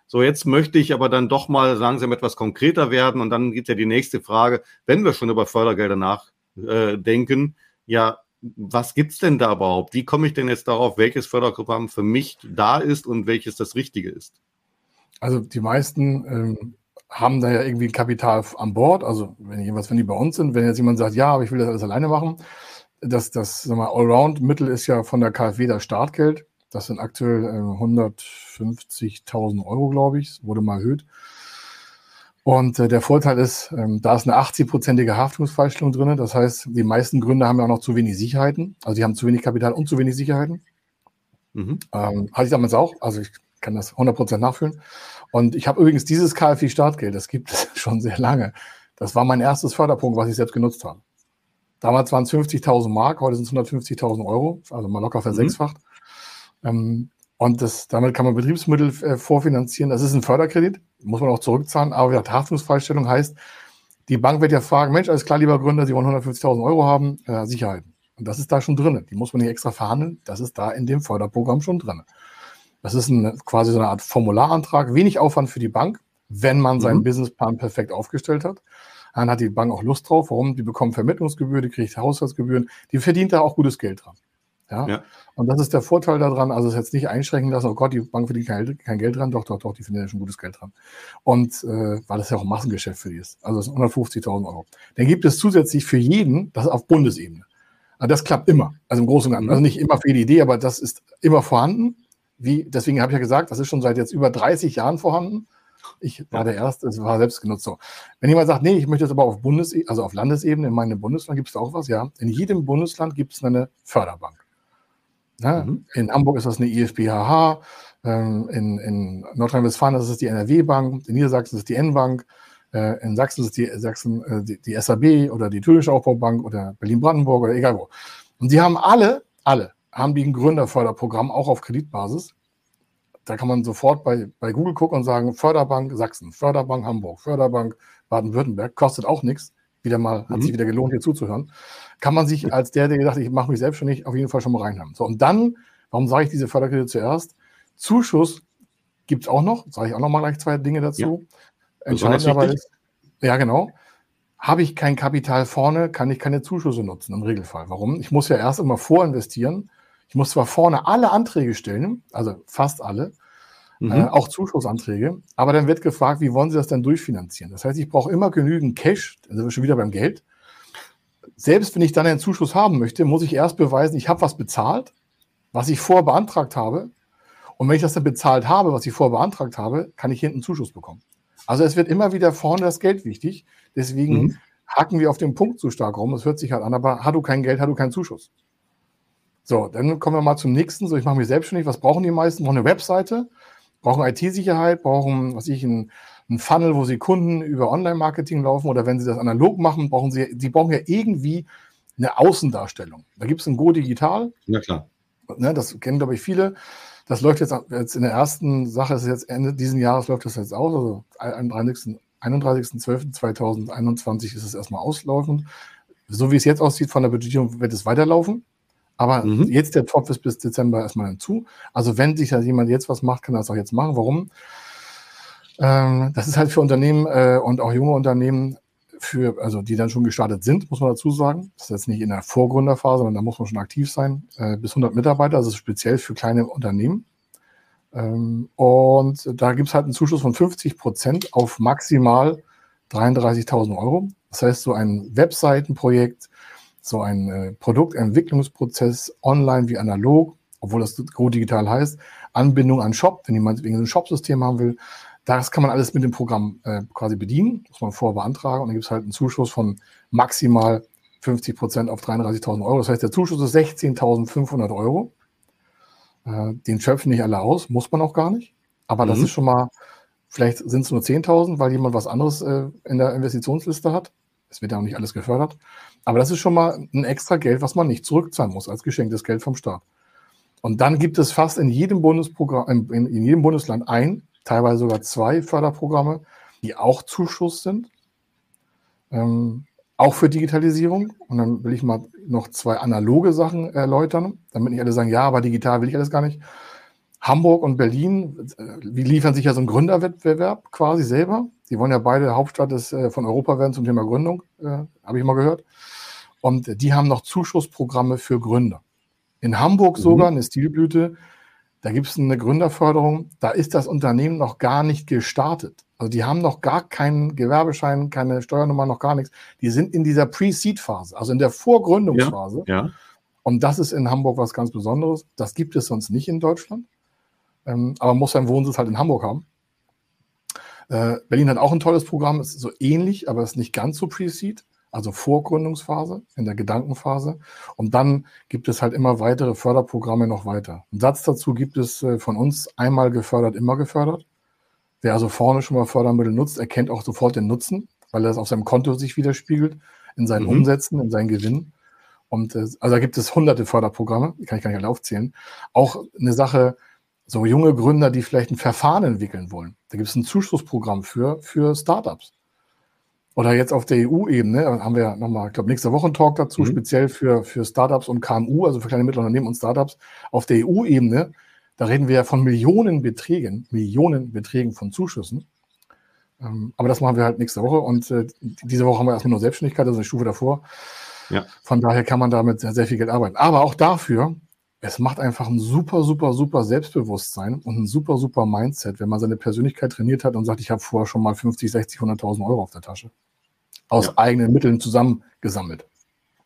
So, jetzt möchte ich aber dann doch mal langsam etwas konkreter werden und dann geht ja die nächste Frage, wenn wir schon über Fördergelder nachdenken, äh, ja, was gibt's denn da überhaupt? Wie komme ich denn jetzt darauf, welches Förderprogramm für mich da ist und welches das Richtige ist? Also die meisten ähm, haben da ja irgendwie Kapital an Bord. Also wenn jemand, wenn die bei uns sind, wenn jetzt jemand sagt, ja, aber ich will das alles alleine machen, das, das sag mal, Allround-Mittel ist ja von der KfW das Startgeld. Das sind aktuell äh, 150.000 Euro, glaube ich. Das wurde mal erhöht. Und äh, der Vorteil ist, ähm, da ist eine 80-prozentige Haftungsfreistellung drin. Das heißt, die meisten Gründer haben ja auch noch zu wenig Sicherheiten. Also die haben zu wenig Kapital und zu wenig Sicherheiten. Mhm. Ähm, hatte ich damals auch. Also ich kann das 100% nachfühlen. Und ich habe übrigens dieses KfW-Startgeld, das gibt es schon sehr lange. Das war mein erstes Förderpunkt, was ich selbst genutzt habe. Damals waren es 50.000 Mark, heute sind es 150.000 Euro, also mal locker versechsfacht. Mhm. Ähm, und das, damit kann man Betriebsmittel äh, vorfinanzieren. Das ist ein Förderkredit, muss man auch zurückzahlen. Aber ja, Haftungsfreistellung heißt, die Bank wird ja fragen, Mensch, alles klar, lieber Gründer, Sie wollen 150.000 Euro haben, äh, Sicherheiten. Und das ist da schon drin. Die muss man nicht extra verhandeln. Das ist da in dem Förderprogramm schon drin. Das ist ein, quasi so eine Art Formularantrag, wenig Aufwand für die Bank, wenn man seinen mhm. Businessplan perfekt aufgestellt hat. Dann hat die Bank auch Lust drauf. Warum? Die bekommen Vermittlungsgebühr, die kriegt Haushaltsgebühren, die verdient da auch gutes Geld dran. Ja? ja? Und das ist der Vorteil daran, also es jetzt nicht einschränken lassen, oh Gott, die Bank verdient kein, kein Geld dran, doch, doch, doch, die verdient ja schon gutes Geld dran. Und äh, weil das ja auch ein Massengeschäft für die ist. Also das sind 150.000 Euro. Dann gibt es zusätzlich für jeden, das auf Bundesebene. Also das klappt immer. Also im Großen und Ganzen. Mhm. Also nicht immer für jede Idee, aber das ist immer vorhanden wie, deswegen habe ich ja gesagt, das ist schon seit jetzt über 30 Jahren vorhanden. Ich war der Erste, es war selbst genutzt so. Wenn jemand sagt, nee, ich möchte das aber auf Bundes, also auf Landesebene, in meinem Bundesland gibt es auch was, ja. In jedem Bundesland gibt es eine Förderbank. Ja, mhm. In Hamburg ist das eine IFBHH, ähm, in, in Nordrhein-Westfalen ist es die NRW-Bank, in Niedersachsen ist es die N-Bank, äh, in Sachsen ist es die, Sachsen, äh, die, die SAB oder die Türkische Aufbaubank oder Berlin-Brandenburg oder egal wo. Und die haben alle, alle haben die ein Gründerförderprogramm auch auf Kreditbasis. Da kann man sofort bei, bei Google gucken und sagen, Förderbank Sachsen, Förderbank Hamburg, Förderbank Baden-Württemberg, kostet auch nichts. Wieder mal, mhm. hat sich wieder gelohnt, hier zuzuhören. Kann man sich als der, der gedacht, ich mache mich selbstständig, auf jeden Fall schon mal reinhaben. So, und dann, warum sage ich diese Förderkredite zuerst? Zuschuss gibt es auch noch, sage ich auch noch mal gleich zwei Dinge dazu. Ja. Entscheidend dabei ist, ja genau, habe ich kein Kapital vorne, kann ich keine Zuschüsse nutzen im Regelfall. Warum? Ich muss ja erst immer vorinvestieren ich muss zwar vorne alle Anträge stellen, also fast alle, mhm. äh, auch Zuschussanträge, aber dann wird gefragt, wie wollen Sie das denn durchfinanzieren? Das heißt, ich brauche immer genügend Cash, also sind wir schon wieder beim Geld. Selbst wenn ich dann einen Zuschuss haben möchte, muss ich erst beweisen, ich habe was bezahlt, was ich vorher beantragt habe. Und wenn ich das dann bezahlt habe, was ich vorher beantragt habe, kann ich hinten Zuschuss bekommen. Also es wird immer wieder vorne das Geld wichtig. Deswegen mhm. hacken wir auf den Punkt so stark rum. Es hört sich halt an, aber hast du kein Geld, hast du keinen Zuschuss. So, dann kommen wir mal zum nächsten. So, ich mache mich selbstständig. Was brauchen die meisten? Brauchen eine Webseite, brauchen IT-Sicherheit, brauchen, was ich, einen, einen Funnel, wo sie Kunden über Online-Marketing laufen oder wenn sie das analog machen, brauchen sie, die brauchen ja irgendwie eine Außendarstellung. Da gibt es ein Go Digital. Na klar. Ne, das kennen, glaube ich, viele. Das läuft jetzt, jetzt in der ersten Sache, ist jetzt Ende dieses Jahres läuft das jetzt aus, also 31.12.2021 31 ist es erstmal auslaufend. So wie es jetzt aussieht von der Budgetierung, wird es weiterlaufen. Aber mhm. jetzt der Topf ist bis Dezember erstmal hinzu. Also wenn sich da jemand jetzt was macht, kann er das auch jetzt machen. Warum? Ähm, das ist halt für Unternehmen äh, und auch junge Unternehmen, für, also die dann schon gestartet sind, muss man dazu sagen. Das ist jetzt nicht in der Vorgründerphase, sondern da muss man schon aktiv sein. Äh, bis 100 Mitarbeiter, also speziell für kleine Unternehmen. Ähm, und da gibt es halt einen Zuschuss von 50 Prozent auf maximal 33.000 Euro. Das heißt, so ein Webseitenprojekt, so ein äh, Produktentwicklungsprozess online wie analog, obwohl das Go Digital heißt, Anbindung an Shop, wenn jemand wegen ein Shop-System haben will, das kann man alles mit dem Programm äh, quasi bedienen, muss man vorher beantragen und dann gibt es halt einen Zuschuss von maximal 50 Prozent auf 33.000 Euro. Das heißt, der Zuschuss ist 16.500 Euro. Äh, den schöpfen nicht alle aus, muss man auch gar nicht. Aber mhm. das ist schon mal, vielleicht sind es nur 10.000, weil jemand was anderes äh, in der Investitionsliste hat. Es wird ja auch nicht alles gefördert. Aber das ist schon mal ein extra Geld, was man nicht zurückzahlen muss als geschenktes Geld vom Staat. Und dann gibt es fast in jedem Bundesprogramm, in, in jedem Bundesland ein, teilweise sogar zwei Förderprogramme, die auch Zuschuss sind. Ähm, auch für Digitalisierung. Und dann will ich mal noch zwei analoge Sachen erläutern, damit nicht alle sagen, ja, aber digital will ich alles gar nicht. Hamburg und Berlin, äh, wir liefern sich ja so einen Gründerwettbewerb quasi selber. Die wollen ja beide Hauptstadt des, äh, von Europa werden zum Thema Gründung, äh, habe ich mal gehört. Und die haben noch Zuschussprogramme für Gründer. In Hamburg mhm. sogar eine Stilblüte, da gibt es eine Gründerförderung, da ist das Unternehmen noch gar nicht gestartet. Also die haben noch gar keinen Gewerbeschein, keine Steuernummer, noch gar nichts. Die sind in dieser Pre-Seed-Phase, also in der Vorgründungsphase. Ja, ja. Und das ist in Hamburg was ganz Besonderes. Das gibt es sonst nicht in Deutschland. Ähm, aber man muss seinen Wohnsitz halt in Hamburg haben. Äh, Berlin hat auch ein tolles Programm, ist so ähnlich, aber ist nicht ganz so Pre-Seed, also Vorgründungsphase, in der Gedankenphase. Und dann gibt es halt immer weitere Förderprogramme noch weiter. Ein Satz dazu gibt es äh, von uns einmal gefördert, immer gefördert. Wer also vorne schon mal Fördermittel nutzt, erkennt auch sofort den Nutzen, weil er es auf seinem Konto sich widerspiegelt, in seinen mhm. Umsätzen, in seinen Gewinnen. Und äh, also da gibt es hunderte Förderprogramme, die kann ich gar nicht alle aufzählen. Auch eine Sache, so junge Gründer, die vielleicht ein Verfahren entwickeln wollen. Da gibt es ein Zuschussprogramm für, für Startups. Oder jetzt auf der EU-Ebene, haben wir nochmal, ich glaube, nächste Woche einen Talk dazu, mhm. speziell für, für Startups und KMU, also für kleine Mittelunternehmen und Startups. Auf der EU-Ebene da reden wir ja von Millionenbeträgen, Millionenbeträgen von Zuschüssen. Ähm, aber das machen wir halt nächste Woche. Und äh, diese Woche haben wir erstmal nur Selbstständigkeit, also eine Stufe davor. Ja. Von daher kann man damit sehr, sehr viel Geld arbeiten. Aber auch dafür, es macht einfach ein super, super, super Selbstbewusstsein und ein super, super Mindset, wenn man seine Persönlichkeit trainiert hat und sagt, ich habe vorher schon mal 50, 60, 100.000 Euro auf der Tasche. Aus ja. eigenen Mitteln zusammengesammelt.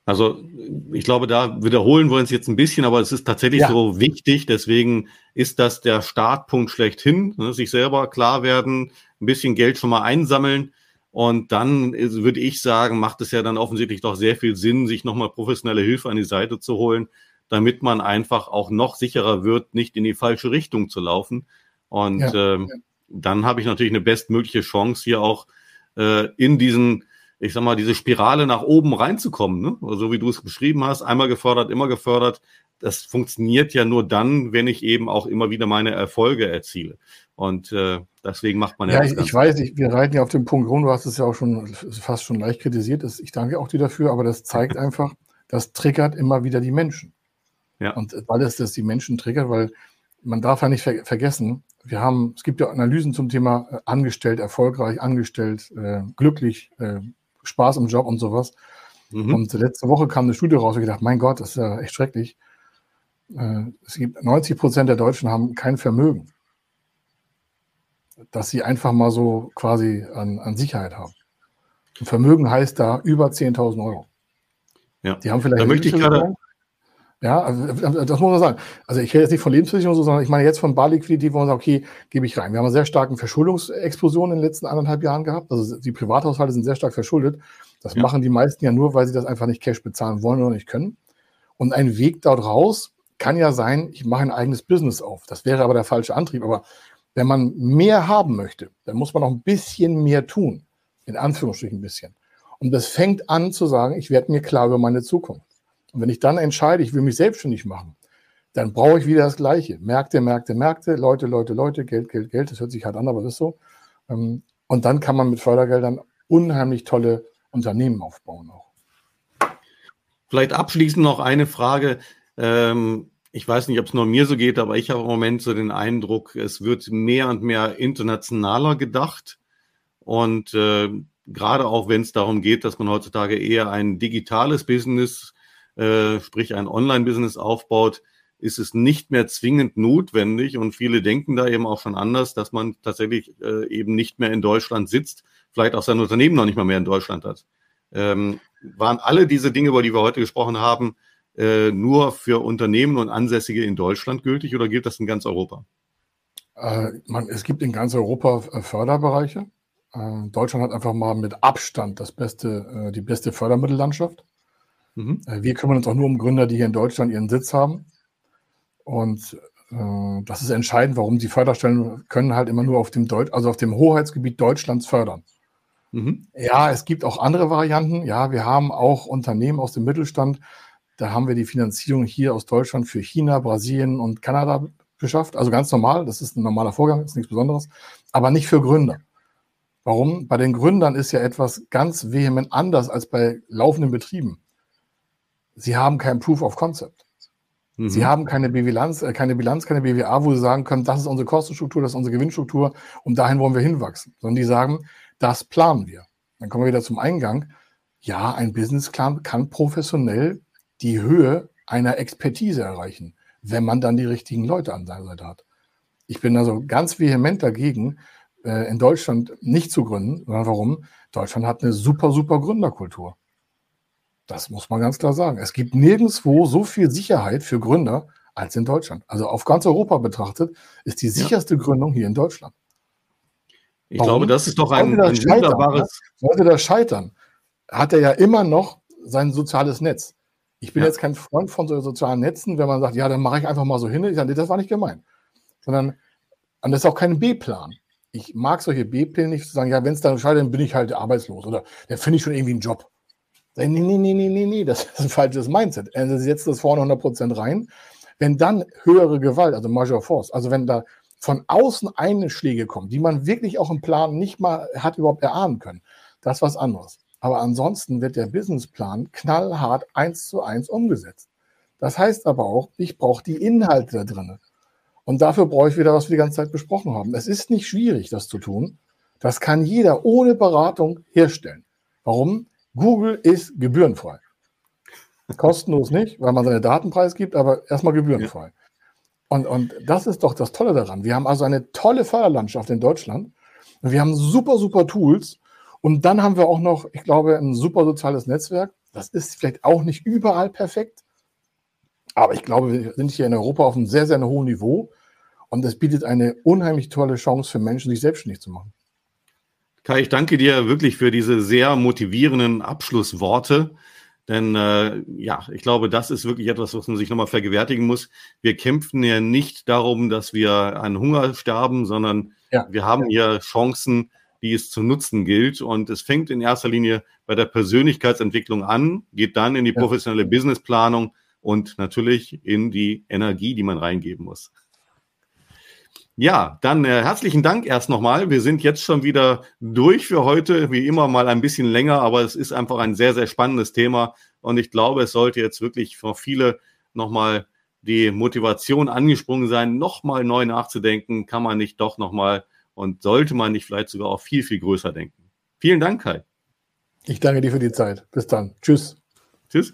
Also ich glaube, da wiederholen wir uns jetzt ein bisschen, aber es ist tatsächlich ja. so wichtig. Deswegen ist das der Startpunkt schlechthin. Ne? Sich selber klar werden, ein bisschen Geld schon mal einsammeln. Und dann würde ich sagen, macht es ja dann offensichtlich doch sehr viel Sinn, sich nochmal professionelle Hilfe an die Seite zu holen, damit man einfach auch noch sicherer wird, nicht in die falsche Richtung zu laufen. Und ja. äh, dann habe ich natürlich eine bestmögliche Chance, hier auch äh, in diesen ich sag mal, diese Spirale nach oben reinzukommen, ne? so also, wie du es beschrieben hast, einmal gefördert, immer gefördert. Das funktioniert ja nur dann, wenn ich eben auch immer wieder meine Erfolge erziele. Und äh, deswegen macht man ja. Ja, ich, ich weiß, ich, wir reiten ja auf dem Punkt rum, du hast es ja auch schon fast schon leicht kritisiert. Ich danke auch dir dafür, aber das zeigt einfach, das triggert immer wieder die Menschen. Ja. Und weil es das die Menschen triggert, weil man darf ja nicht ver vergessen, wir haben, es gibt ja Analysen zum Thema äh, angestellt, erfolgreich, angestellt, äh, glücklich, äh, Spaß im Job und sowas. Mhm. Und letzte Woche kam eine Studie raus und ich dachte, mein Gott, das ist ja echt schrecklich. Äh, es gibt 90 Prozent der Deutschen haben kein Vermögen, dass sie einfach mal so quasi an, an Sicherheit haben. Und Vermögen heißt da über 10.000 Euro. Ja. Die haben vielleicht. Da möchte ich gerade. Ja, also das muss man sagen. Also ich rede jetzt nicht von Lebensversicherung, sondern ich meine jetzt von Barliquidität, wo man sagt, okay, gebe ich rein. Wir haben eine sehr starken Verschuldungsexplosion in den letzten anderthalb Jahren gehabt. Also die Privathaushalte sind sehr stark verschuldet. Das ja. machen die meisten ja nur, weil sie das einfach nicht Cash bezahlen wollen oder nicht können. Und ein Weg dort raus kann ja sein, ich mache ein eigenes Business auf. Das wäre aber der falsche Antrieb. Aber wenn man mehr haben möchte, dann muss man auch ein bisschen mehr tun. In Anführungsstrichen ein bisschen. Und das fängt an zu sagen, ich werde mir klar über meine Zukunft. Und wenn ich dann entscheide, ich will mich selbstständig machen, dann brauche ich wieder das Gleiche. Märkte, Märkte, Märkte, Leute, Leute, Leute, Geld, Geld, Geld. Das hört sich hart an, aber das ist so. Ähm, und dann kann man mit Fördergeldern unheimlich tolle Unternehmen aufbauen auch. Vielleicht abschließend noch eine Frage. Ähm, ich weiß nicht, ob es nur mir so geht, aber ich habe im Moment so den Eindruck, es wird mehr und mehr internationaler gedacht. Und äh, gerade auch wenn es darum geht, dass man heutzutage eher ein digitales Business, äh, sprich ein Online-Business aufbaut, ist es nicht mehr zwingend notwendig und viele denken da eben auch schon anders, dass man tatsächlich äh, eben nicht mehr in Deutschland sitzt, vielleicht auch sein Unternehmen noch nicht mal mehr in Deutschland hat. Ähm, waren alle diese Dinge, über die wir heute gesprochen haben, äh, nur für Unternehmen und Ansässige in Deutschland gültig oder gilt das in ganz Europa? Äh, man, es gibt in ganz Europa äh, Förderbereiche. Äh, Deutschland hat einfach mal mit Abstand das beste, die beste Fördermittellandschaft. Mhm. wir kümmern uns auch nur um Gründer, die hier in Deutschland ihren Sitz haben. Und äh, das ist entscheidend, warum die Förderstellen können halt immer nur auf dem Deut also auf dem Hoheitsgebiet Deutschlands fördern. Mhm. Ja, es gibt auch andere Varianten. Ja, wir haben auch Unternehmen aus dem Mittelstand. Da haben wir die Finanzierung hier aus Deutschland für China, Brasilien und Kanada beschafft. Also ganz normal. Das ist ein normaler Vorgang, ist nichts Besonderes. Aber nicht für Gründer. Warum? Bei den Gründern ist ja etwas ganz vehement anders als bei laufenden Betrieben. Sie haben kein Proof of Concept. Mhm. Sie haben keine Bilanz, äh, keine Bilanz, keine BWA, wo sie sagen können, das ist unsere Kostenstruktur, das ist unsere Gewinnstruktur und dahin wollen wir hinwachsen. Sondern die sagen, das planen wir. Dann kommen wir wieder zum Eingang. Ja, ein Businessplan kann professionell die Höhe einer Expertise erreichen, wenn man dann die richtigen Leute an seiner Seite hat. Ich bin also ganz vehement dagegen, äh, in Deutschland nicht zu gründen, sondern warum? Deutschland hat eine super, super Gründerkultur. Das muss man ganz klar sagen. Es gibt nirgendwo so viel Sicherheit für Gründer als in Deutschland. Also auf ganz Europa betrachtet ist die sicherste. Gründung hier in Deutschland. Ich Warum? glaube, das ist doch ein, ein wunderbares. Ne? Sollte das scheitern, hat er ja immer noch sein soziales Netz. Ich bin ja. jetzt kein Freund von so sozialen Netzen, wenn man sagt, ja, dann mache ich einfach mal so hin. Ich sage, das war nicht gemeint. Sondern, und das ist auch kein B-Plan. Ich mag solche B-Pläne nicht zu sagen, ja, wenn es dann scheitert, dann bin ich halt arbeitslos oder dann finde ich schon irgendwie einen Job. Nee, nee, nee, nee, nee, nee, das ist ein falsches Mindset. Also sie setzt das vorne 100% rein. Wenn dann höhere Gewalt, also Major Force, also wenn da von außen Einschläge kommen, die man wirklich auch im Plan nicht mal hat überhaupt erahnen können, das ist was anderes. Aber ansonsten wird der Businessplan knallhart eins zu eins umgesetzt. Das heißt aber auch, ich brauche die Inhalte da drin. Und dafür brauche ich wieder, was wir die ganze Zeit besprochen haben. Es ist nicht schwierig, das zu tun. Das kann jeder ohne Beratung herstellen. Warum? Google ist gebührenfrei. Kostenlos nicht, weil man seine Daten preisgibt, aber erstmal gebührenfrei. Und, und das ist doch das Tolle daran. Wir haben also eine tolle Förderlandschaft in Deutschland. Und wir haben super, super Tools. Und dann haben wir auch noch, ich glaube, ein super soziales Netzwerk. Das ist vielleicht auch nicht überall perfekt. Aber ich glaube, wir sind hier in Europa auf einem sehr, sehr hohen Niveau. Und es bietet eine unheimlich tolle Chance für Menschen, sich selbstständig zu machen. Kai, ich danke dir wirklich für diese sehr motivierenden Abschlussworte. Denn äh, ja, ich glaube, das ist wirklich etwas, was man sich nochmal vergewärtigen muss. Wir kämpfen ja nicht darum, dass wir an Hunger sterben, sondern ja. wir haben hier Chancen, die es zu nutzen gilt. Und es fängt in erster Linie bei der Persönlichkeitsentwicklung an, geht dann in die professionelle. Businessplanung und natürlich in die Energie, die man reingeben muss. Ja, dann äh, herzlichen Dank erst nochmal. Wir sind jetzt schon wieder durch für heute, wie immer mal ein bisschen länger, aber es ist einfach ein sehr, sehr spannendes Thema und ich glaube, es sollte jetzt wirklich für viele nochmal die Motivation angesprungen sein, nochmal neu nachzudenken, kann man nicht doch nochmal und sollte man nicht vielleicht sogar auch viel, viel größer denken. Vielen Dank, Kai. Ich danke dir für die Zeit. Bis dann. Tschüss. Tschüss.